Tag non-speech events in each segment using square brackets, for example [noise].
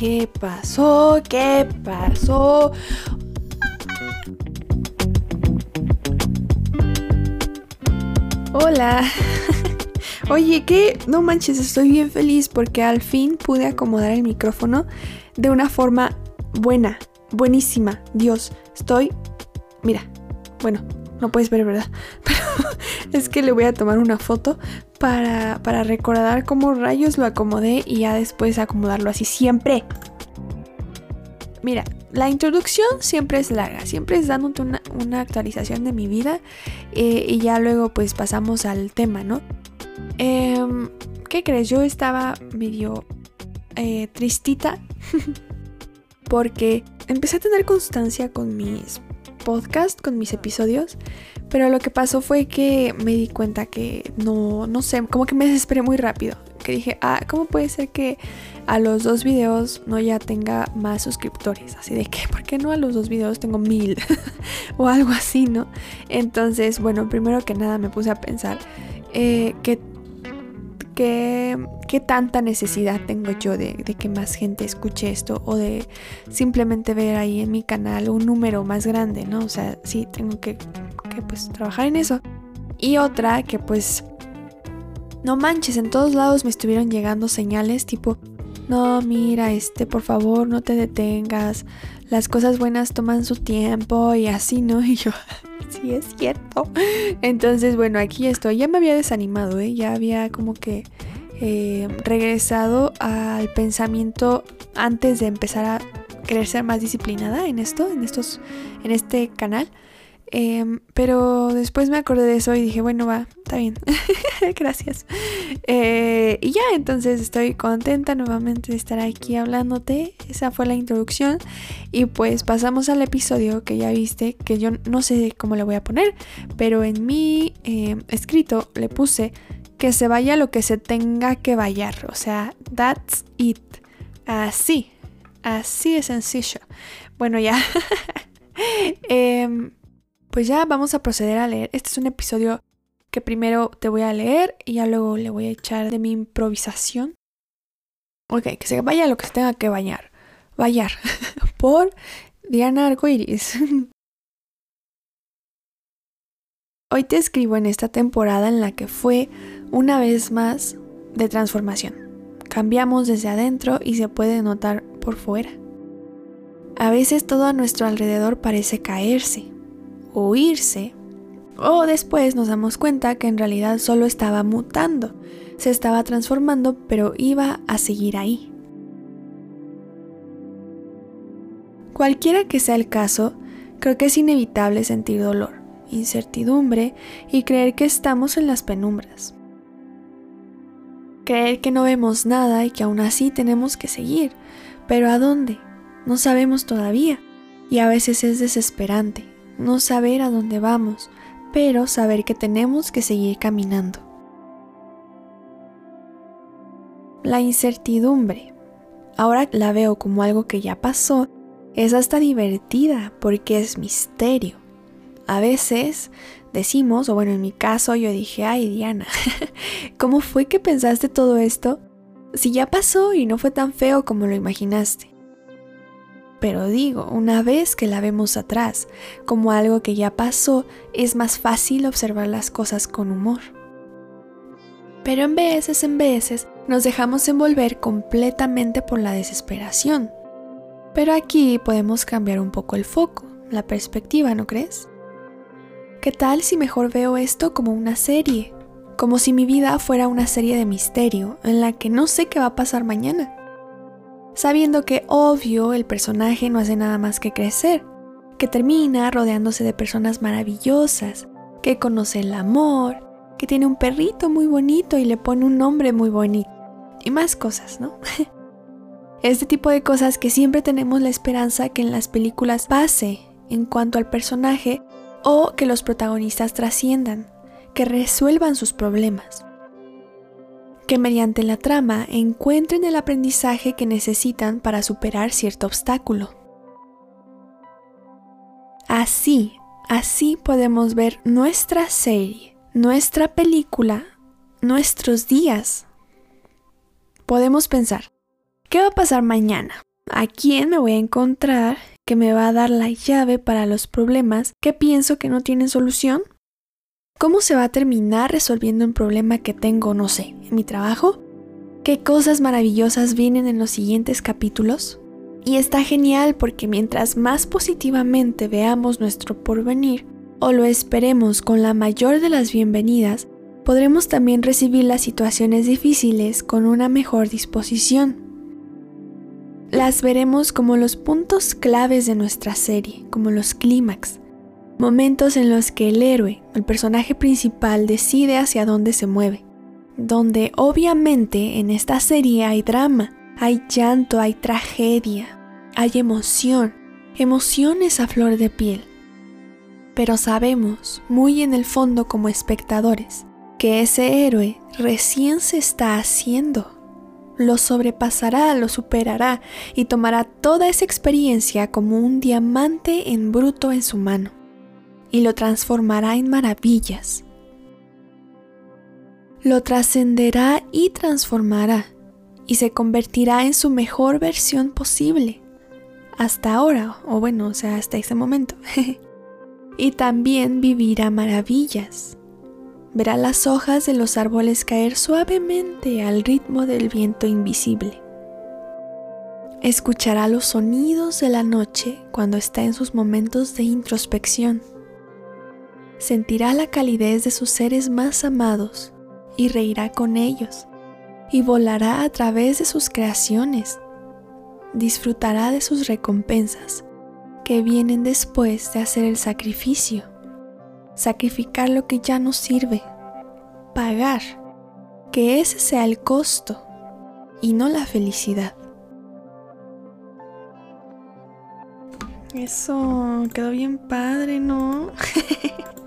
¿Qué pasó? ¿Qué pasó? Hola. [laughs] Oye, ¿qué? No manches, estoy bien feliz porque al fin pude acomodar el micrófono de una forma buena, buenísima. Dios, estoy... Mira, bueno, no puedes ver, ¿verdad? [laughs] Pero es que le voy a tomar una foto para, para recordar cómo rayos lo acomodé y ya después acomodarlo así siempre. Mira, la introducción siempre es larga, siempre es dándote una, actualización de mi vida eh, y ya luego pues pasamos al tema, ¿no? Em, ¿Qué crees? Yo estaba medio eh, tristita [laughs] porque empecé a tener constancia con mis podcasts, con mis episodios, pero lo que pasó fue que me di cuenta que no, no sé, como que me desesperé muy rápido. Que dije, ah, ¿cómo puede ser que a los dos videos no ya tenga más suscriptores? Así de que, ¿por qué no a los dos videos tengo mil? [laughs] o algo así, ¿no? Entonces, bueno, primero que nada me puse a pensar eh, que ¿Qué, tanta necesidad tengo yo de, que más gente escuche esto o de simplemente ver ahí en mi canal un número más grande, ¿no? O sea, sí, tengo que, que pues trabajar en eso. Y otra que pues, no manches, en todos lados me estuvieron llegando señales tipo, no, mira, este, por favor, no te detengas, las cosas buenas toman su tiempo y así, ¿no? [laughs] Y yo, sí es cierto. Entonces, bueno, aquí estoy. Ya me había desanimado, ¿eh? Ya había como que eh, regresado al pensamiento antes de empezar a querer ser más disciplinada en esto, en estos, en este canal. Em, pero después me acordé de eso y dije, bueno, va, está bien. [laughs] Gracias. Eh, y ya, entonces estoy contenta nuevamente de estar aquí hablándote. Esa fue la introducción. Y pues pasamos al episodio que ya viste, que yo no sé cómo le voy a poner, pero en mi em, escrito le puse que se vaya lo que se tenga que vayar. O sea, that's it. Así. Así de sencillo. Bueno, ya. [laughs] eh, pues ya vamos a proceder a leer. Este es un episodio que primero te voy a leer y ya luego le voy a echar de mi improvisación. Ok, que se vaya lo que se tenga que bañar. Bayar. [laughs] Por Diana Arcoiris. [laughs] Hoy te escribo en esta temporada en la que fue una vez más de transformación. Cambiamos desde adentro y se puede notar por fuera. A veces todo a nuestro alrededor parece caerse, o irse, o después nos damos cuenta que en realidad solo estaba mutando, se estaba transformando, pero iba a seguir ahí. Cualquiera que sea el caso, creo que es inevitable sentir dolor, incertidumbre y creer que estamos en las penumbras. Creer que no vemos nada y que aún así tenemos que seguir, pero ¿a dónde? No sabemos todavía y a veces es desesperante no saber a dónde vamos, pero saber que tenemos que seguir caminando. La incertidumbre, ahora la veo como algo que ya pasó, es hasta divertida porque es misterio. A veces decimos, o bueno, en mi caso yo dije, ay Diana, [laughs] ¿cómo fue que pensaste todo esto? Si ya pasó y no fue tan feo como lo imaginaste. Pero digo, una vez que la vemos atrás, como algo que ya pasó, es más fácil observar las cosas con humor. Pero en veces, en veces, nos dejamos envolver completamente por la desesperación. Pero aquí podemos cambiar un poco el foco, la perspectiva, ¿no crees? ¿Qué tal si mejor veo esto como una serie? Como si mi vida fuera una serie de misterio en la que no sé qué va a pasar mañana sabiendo que obvio el personaje no hace nada más que crecer, que termina rodeándose de personas maravillosas, que conoce el amor, que tiene un perrito muy bonito y le pone un nombre muy bonito, y más cosas, ¿no? [laughs] este tipo de cosas que siempre tenemos la esperanza que en las películas pase en cuanto al personaje o que los protagonistas trasciendan, que resuelvan sus problemas que mediante la trama encuentren el aprendizaje que necesitan para superar cierto obstáculo. Así, así podemos ver nuestra serie, nuestra película, nuestros días. Podemos pensar, ¿qué va a pasar mañana? ¿A quién me voy a encontrar que me va a dar la llave para los problemas que pienso que no tienen solución? ¿Cómo se va a terminar resolviendo un problema que tengo, no sé, en mi trabajo? ¿Qué cosas maravillosas vienen en los siguientes capítulos? Y está genial porque mientras más positivamente veamos nuestro porvenir o lo esperemos con la mayor de las bienvenidas, podremos también recibir las situaciones difíciles con una mejor disposición las veremos como los puntos claves de nuestra serie, como los clímax, momentos en los que el héroe, el personaje principal, decide hacia dónde se mueve, donde obviamente en esta serie hay drama, hay llanto, hay tragedia, hay emoción, emociones a flor de piel. Pero sabemos, muy en el fondo como espectadores, que ese héroe recién se está haciendo lo sobrepasará, lo superará y tomará toda esa experiencia como un diamante en bruto en su mano y lo transformará en maravillas. Lo trascenderá y transformará y se convertirá en su mejor versión posible. Hasta ahora, o bueno, o sea, hasta ese momento. [laughs] y también vivirá maravillas verá las hojas de los árboles caer suavemente al ritmo del viento invisible. Escuchará los sonidos de la noche cuando está en sus momentos de introspección. Sentirá la calidez de sus seres más amados y reirá con ellos y volará a través de sus creaciones. Disfrutará de sus recompensas que vienen después de hacer el sacrificio sacrificar lo que ya no sirve, pagar, que ese sea el costo y no la felicidad. Eso quedó bien padre, ¿no? [laughs]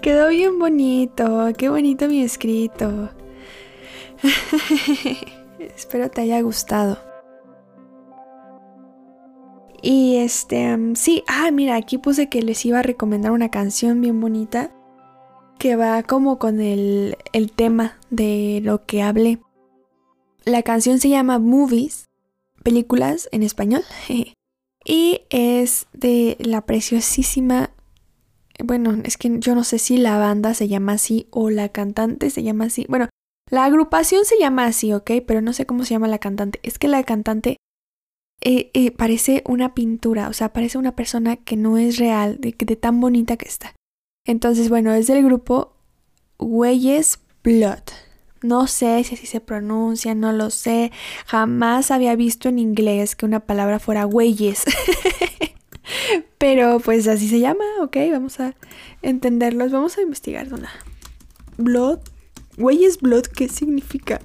quedó bien bonito, qué bonito mi escrito. [laughs] Espero te haya gustado. Y este, sí, ah, mira, aquí puse que les iba a recomendar una canción bien bonita que va como con el, el tema de lo que hablé. La canción se llama Movies, películas en español, [laughs] y es de la preciosísima, bueno, es que yo no sé si la banda se llama así o la cantante se llama así. Bueno, la agrupación se llama así, ¿ok? Pero no sé cómo se llama la cantante. Es que la cantante eh, eh, parece una pintura, o sea, parece una persona que no es real, de, de tan bonita que está. Entonces, bueno, es del grupo Weyes Blood. No sé si así se pronuncia, no lo sé. Jamás había visto en inglés que una palabra fuera Weyes. [laughs] Pero pues así se llama, ok, vamos a entenderlos, vamos a investigar. Blood, Weyes Blood, ¿qué significa?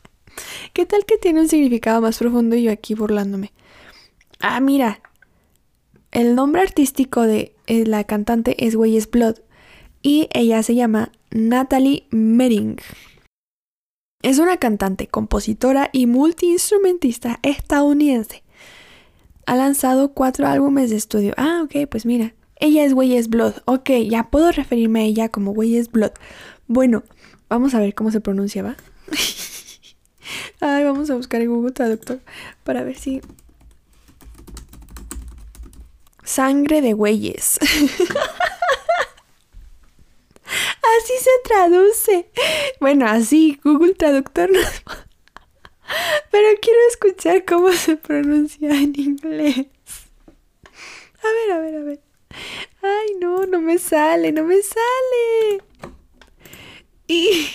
[laughs] ¿Qué tal que tiene un significado más profundo y yo aquí burlándome? Ah, mira. El nombre artístico de eh, la cantante es Weyes Blood y ella se llama Natalie Mering. Es una cantante, compositora y multiinstrumentista estadounidense. Ha lanzado cuatro álbumes de estudio. Ah, ok, pues mira. Ella es Weyes Blood. Ok, ya puedo referirme a ella como Weyes Blood. Bueno, vamos a ver cómo se pronuncia, ¿va? [laughs] Ay, vamos a buscar en Google Traductor para ver si. Sangre de güeyes. [laughs] así se traduce. Bueno, así, Google Traductor [laughs] Pero quiero escuchar cómo se pronuncia en inglés. A ver, a ver, a ver. Ay, no, no me sale, no me sale. Y.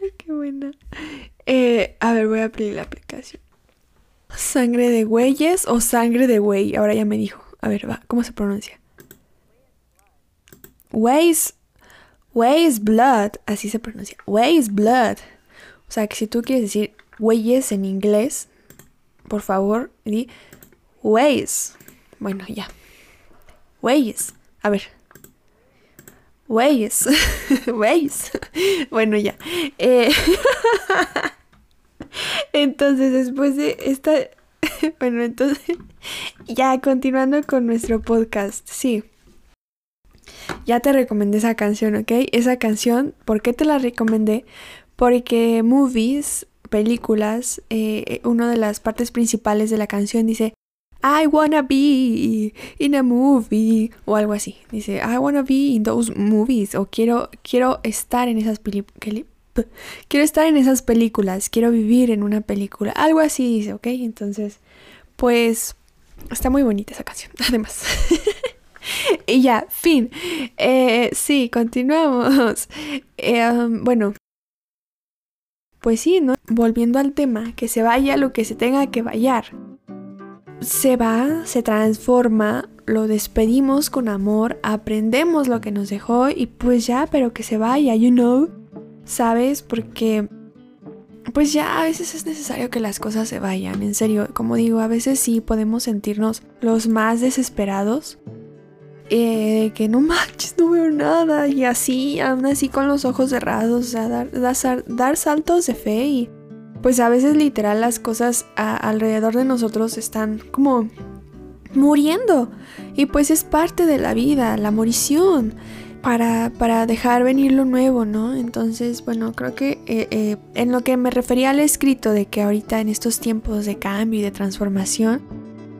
[laughs] qué buena. Eh, a ver, voy a abrir la aplicación. ¿Sangre de güeyes o sangre de güey? Ahora ya me dijo. A ver, va, ¿cómo se pronuncia? Ways. Ways blood. Así se pronuncia. Ways blood. O sea que si tú quieres decir güeyes en inglés, por favor, di ways. Bueno, ya. Ways. A ver. Ways. Ways. [laughs] Bueno, ya. Eh, [laughs] entonces, después de esta [laughs] bueno, entonces, ya continuando con nuestro podcast, sí. Ya te recomendé esa canción, ¿ok? Esa canción, ¿por qué te la recomendé? Porque movies, películas, eh, una de las partes principales de la canción dice, I wanna be in a movie o algo así. Dice, I wanna be in those movies o quiero quiero estar en esas películas. Quiero estar en esas películas, quiero vivir en una película. Algo así dice, ¿ok? Entonces, pues está muy bonita esa canción, [laughs] además. [laughs] [laughs] y ya, fin. Eh, sí, continuamos. [laughs] Eh, um, bueno, pues sí. Volviendo al tema, que se vaya lo que se tenga que vallar. Se va, se transforma, lo despedimos con amor, aprendemos lo que nos dejó y pues ya, pero que se vaya, you know. ¿Sabes? Porque pues ya a veces es necesario que las cosas se vayan, en serio, como digo, a veces sí podemos sentirnos los más desesperados eh, que no manches, no veo nada. Y así, aún así con los ojos cerrados, o sea, dar, dar, saltos de fe. Y pues a veces literal las cosas alrededor de nosotros están como muriendo. Y pues es parte de la vida, la morición. Para, para dejar venir lo nuevo, ¿no? Entonces, bueno, creo que eh, eh, en lo que me refería al escrito de que ahorita en estos tiempos de cambio y de transformación,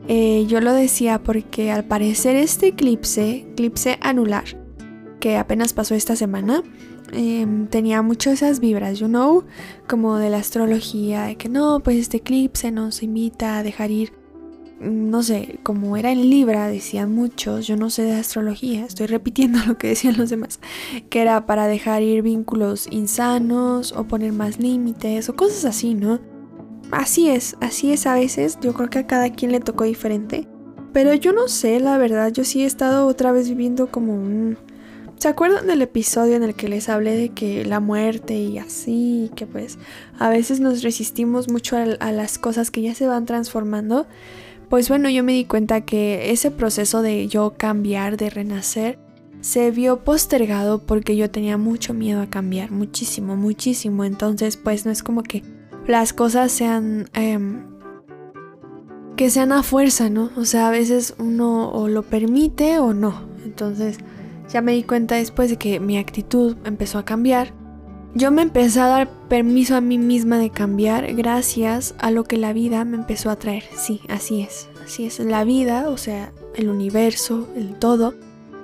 eh, yo lo decía porque al parecer este eclipse, eclipse anular, que apenas pasó esta semana, em, tenía mucho esas vibras, you know, como de la astrología, de que no, pues este eclipse nos invita a dejar ir, no sé, como era en Libra, decían muchos, yo no sé de astrología, estoy repitiendo [laughs] lo que decían los demás, que era para dejar ir vínculos insanos o poner más límites o cosas así, ¿no? Así es, así es a veces, yo creo que a cada quien le tocó diferente. Pero yo no sé, la verdad, yo sí he estado otra vez viviendo como un... ¿Se acuerdan del episodio en el que les hablé de que la muerte y así, que pues a veces nos resistimos mucho a, las cosas que ya se van transformando? Pues bueno, yo me di cuenta que ese proceso de yo cambiar, de renacer, se vio postergado porque yo tenía mucho miedo a cambiar, muchísimo, muchísimo. Entonces, pues no es como que las cosas sean... Em, que sean a fuerza, ¿no? O sea, a veces uno o lo permite o no. Entonces, ya me di cuenta después de que mi actitud empezó a cambiar. Yo me empecé a dar permiso a mí misma de cambiar gracias a lo que la vida me empezó a traer. Sí, así es. Así es. La vida, o sea, el universo, el todo,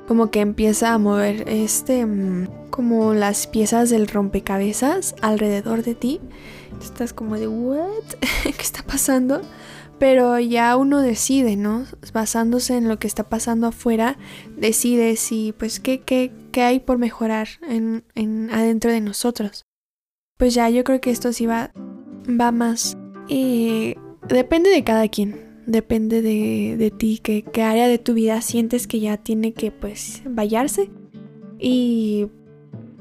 como que empieza a mover este, mm, como las piezas del rompecabezas alrededor de ti estás como de, ¿what? [laughs] ¿Qué está pasando? Pero ya uno decide, ¿no? Basándose en lo que está pasando afuera, decide si, pues, qué, qué, qué hay por mejorar en, en, adentro de nosotros. Pues ya, yo creo que esto sí va, va más. Eh, depende de cada quien. Depende de, de ti, qué, qué área de tu vida sientes que ya tiene que, pues, vallarse. Y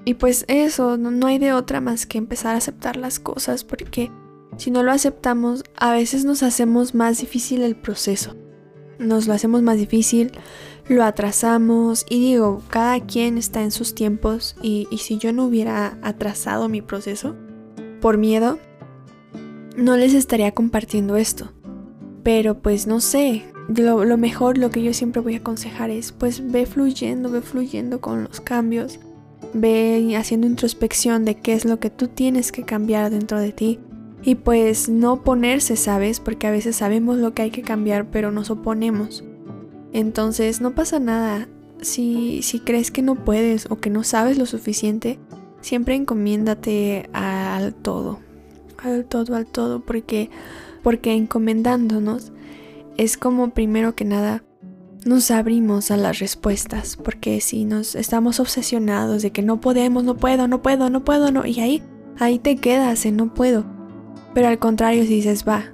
y pues eso, no, hay de otra más que empezar a aceptar las cosas porque si no lo aceptamos, a veces nos hacemos más difícil el proceso. Nos lo hacemos más difícil, lo atrasamos y digo, cada quien está en sus tiempos y, si yo no hubiera atrasado mi proceso por miedo, no les estaría compartiendo esto. Pero pues no sé, lo, lo mejor, lo que yo siempre voy a aconsejar es pues ve fluyendo, ve fluyendo con los cambios ve haciendo introspección de qué es lo que tú tienes que cambiar dentro de ti. Y pues no ponerse, ¿sabes? Porque a veces sabemos lo que hay que cambiar, pero nos oponemos. Entonces no pasa nada. Si, si crees que no puedes o que no sabes lo suficiente, siempre encomiéndate al todo. Al todo, al todo. Porque, porque encomendándonos es como primero que nada nos abrimos a las respuestas, porque si nos estamos obsesionados de que no podemos, no puedo, no puedo, no puedo, no, y ahí, ahí te quedas en no puedo. Pero al contrario, si dices, va,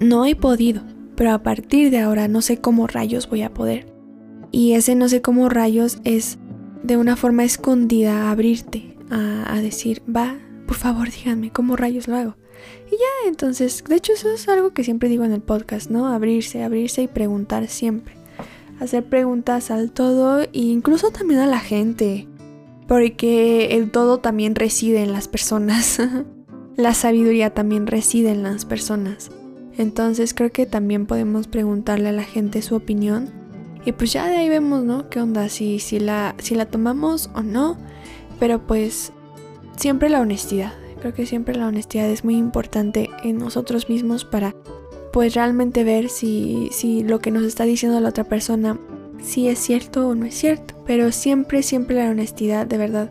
no he podido, pero a partir de ahora no sé cómo rayos voy a poder. Y ese no sé cómo rayos es de una forma escondida abrirte a, a decir, va, por favor díganme cómo rayos lo hago. Y ya, entonces, de hecho eso es algo que siempre digo en el podcast, ¿no? Abrirse, abrirse y preguntar siempre hacer preguntas al todo e incluso también a la gente, porque el todo también reside en las personas. [laughs] la sabiduría también reside en las personas. Entonces creo que también podemos preguntarle a la gente su opinión. Y pues ya de ahí vemos, ¿no? ¿Qué onda? Si, si, la, si la tomamos o no. Pero pues siempre la honestidad. Creo que siempre la honestidad es muy importante en nosotros mismos para pues realmente ver si, si lo que nos está diciendo la otra persona si es cierto o no es cierto. Pero siempre, siempre la honestidad, de verdad.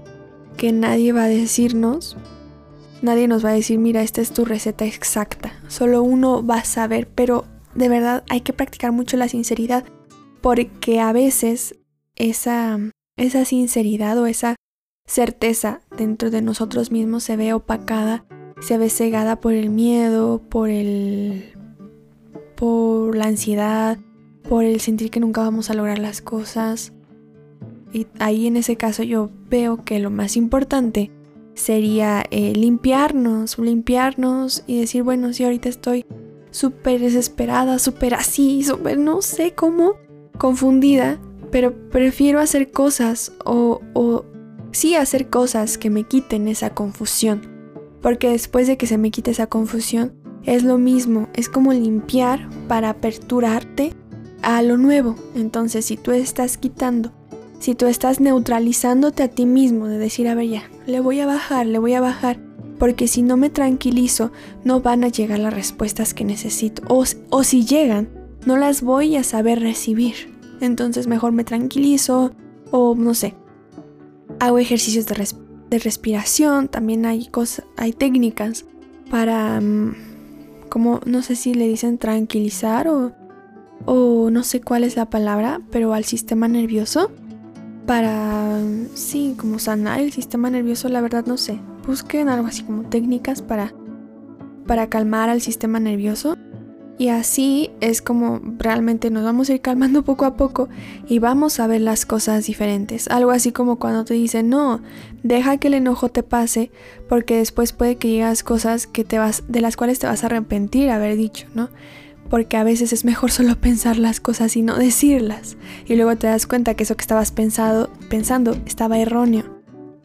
Que nadie va a decirnos, nadie nos va a decir, mira, esta es tu receta exacta. Solo uno va a saber, pero de verdad hay que practicar mucho la sinceridad. Porque a veces esa, esa sinceridad o esa certeza dentro de nosotros mismos se ve opacada, se ve cegada por el miedo, por el por la ansiedad, por el sentir que nunca vamos a lograr las cosas. Y ahí en ese caso yo veo que lo más importante sería eh, limpiarnos, limpiarnos y decir, bueno, si ahorita estoy súper desesperada, súper así, súper no sé cómo, confundida, pero prefiero hacer cosas o, o sí hacer cosas que me quiten esa confusión. Porque después de que se me quite esa confusión, es lo mismo, es como limpiar para aperturarte a lo nuevo. Entonces, si tú estás quitando, si tú estás neutralizándote a ti mismo, de decir, a ver, ya, le voy a bajar, le voy a bajar, porque si no me tranquilizo, no van a llegar las respuestas que necesito. O, o si llegan, no las voy a saber recibir. Entonces, mejor me tranquilizo, o no sé, hago ejercicios de, de respiración, también hay, cosas, hay técnicas para, mm, como, no sé si le dicen tranquilizar o o no sé cuál es la palabra, pero al sistema nervioso para, sí, como sanar el sistema nervioso, la verdad no sé. Busquen algo así como técnicas para, para calmar al sistema nervioso. Y así es como realmente nos vamos a ir calmando poco a poco y vamos a ver las cosas diferentes. Algo así como cuando te dicen, no, deja que el enojo te pase porque después puede que llegas cosas que te vas, de las cuales te vas a arrepentir haber dicho, ¿no? porque a veces es mejor [laughs] solo pensar las cosas y no decirlas. Y luego te das cuenta que eso que estabas pensado, pensando estaba erróneo.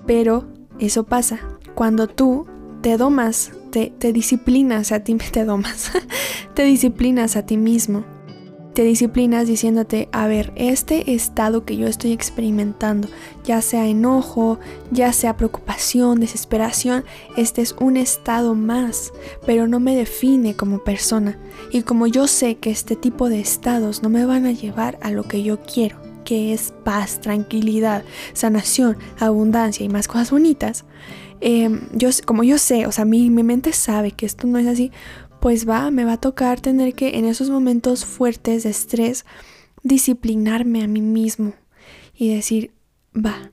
Pero eso pasa cuando tú te domas, te, disciplinas a ti, [laughs] te te disciplinas a ti mismo te disciplinas diciéndote, a ver, este estado que yo estoy experimentando, ya sea enojo, ya sea preocupación, desesperación, este es un estado más, pero no me define como persona. Y como yo sé que este tipo de estados no me van a llevar a lo que yo quiero, que es paz, tranquilidad, sanación, abundancia y más cosas bonitas, em, yo, como yo sé, o sea, mi, mi mente sabe que esto no es así, pues va, me va a tocar tener que en esos momentos fuertes de estrés disciplinarme a mí mismo y decir, va,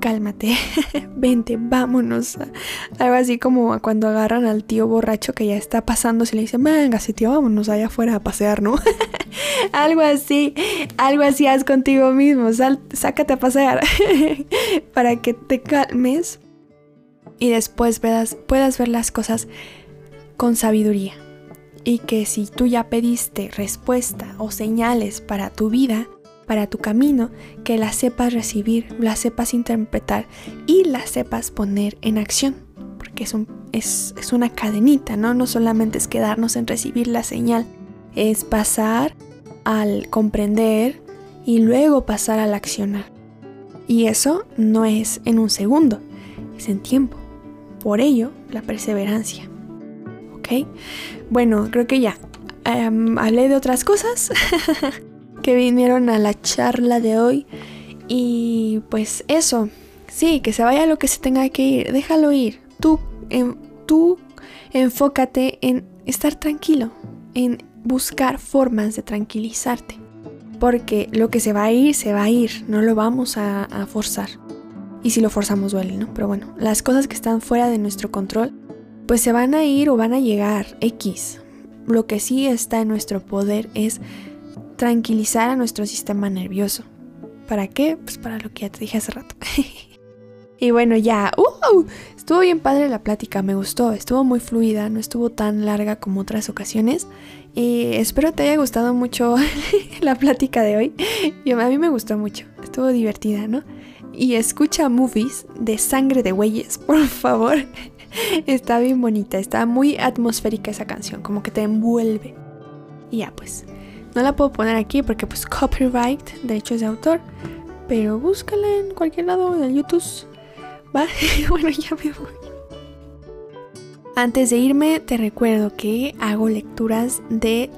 cálmate, [laughs] vente, vámonos. Algo así como cuando agarran al tío borracho que ya está pasando, se le dicen, venga, si tío, vámonos allá afuera a pasear, ¿no? [laughs] algo así, algo así haz contigo mismo, sal, sácate a pasear [laughs] para que te calmes y después puedas ver las cosas con sabiduría y que si tú ya pediste respuesta o señales para tu vida, para tu camino, que las sepas recibir, las sepas interpretar y las sepas poner en acción. Porque es, un, es, es una cadenita, ¿no? No solamente es quedarnos en recibir la señal, es pasar al comprender y luego pasar al accionar. Y eso no es en un segundo, es en tiempo. Por ello, la perseverancia. ¿Ok? Bueno, creo que ya. Em, hablé de otras cosas [laughs] que vinieron a la charla de hoy. Y pues eso. Sí, que se vaya lo que se tenga que ir. Déjalo ir. Tú, tú enfócate en estar tranquilo. En buscar formas de tranquilizarte. Porque lo que se va a ir, se va a ir. No lo vamos a forzar. Y si lo forzamos duele, ¿no? Pero bueno, las cosas que están fuera de nuestro control pues se van a ir o van a llegar X. Lo que sí está en nuestro poder es tranquilizar a nuestro sistema nervioso. ¿Para qué? Pues para lo que ya te dije hace rato. [laughs] y bueno, ya, ¡uh! estuvo bien padre la plática, me gustó, estuvo muy fluida, no estuvo tan larga como otras ocasiones. Y espero te haya gustado mucho [laughs] la plática de hoy. Yo, a mí me gustó mucho, estuvo divertida, ¿no? Y escucha movies de sangre de bueyes, [laughs] por favor. está bien bonita, está muy atmosférica esa canción, como que te envuelve. Y ya pues, no la puedo poner aquí porque pues copyright, derechos de autor, pero búscala en cualquier lado en YouTube. Va, [laughs] bueno, ya me voy. Antes de irme, te recuerdo que hago lecturas de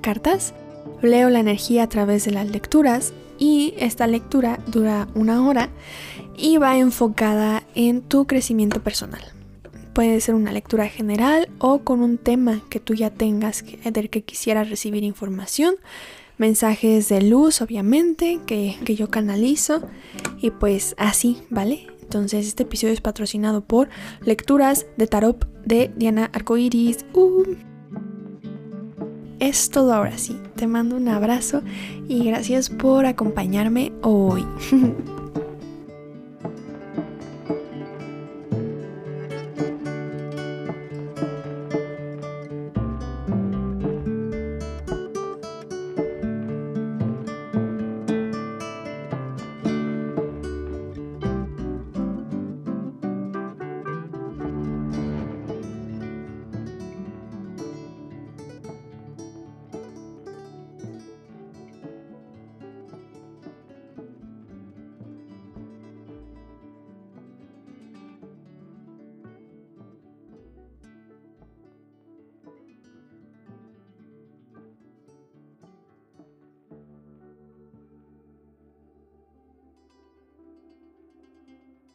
cartas. Leo la energía a través de las lecturas y esta lectura dura una hora y va enfocada en tu crecimiento personal. Puede ser una lectura general o con un tema que tú ya tengas del que quisieras recibir información. Mensajes de luz, obviamente, que, que yo canalizo. Y pues así, ¿vale? Entonces este episodio es patrocinado por Lecturas de Tarot de Diana Arcoiris. Uh. Es todo ahora sí. Te mando un abrazo y gracias por acompañarme hoy. [laughs]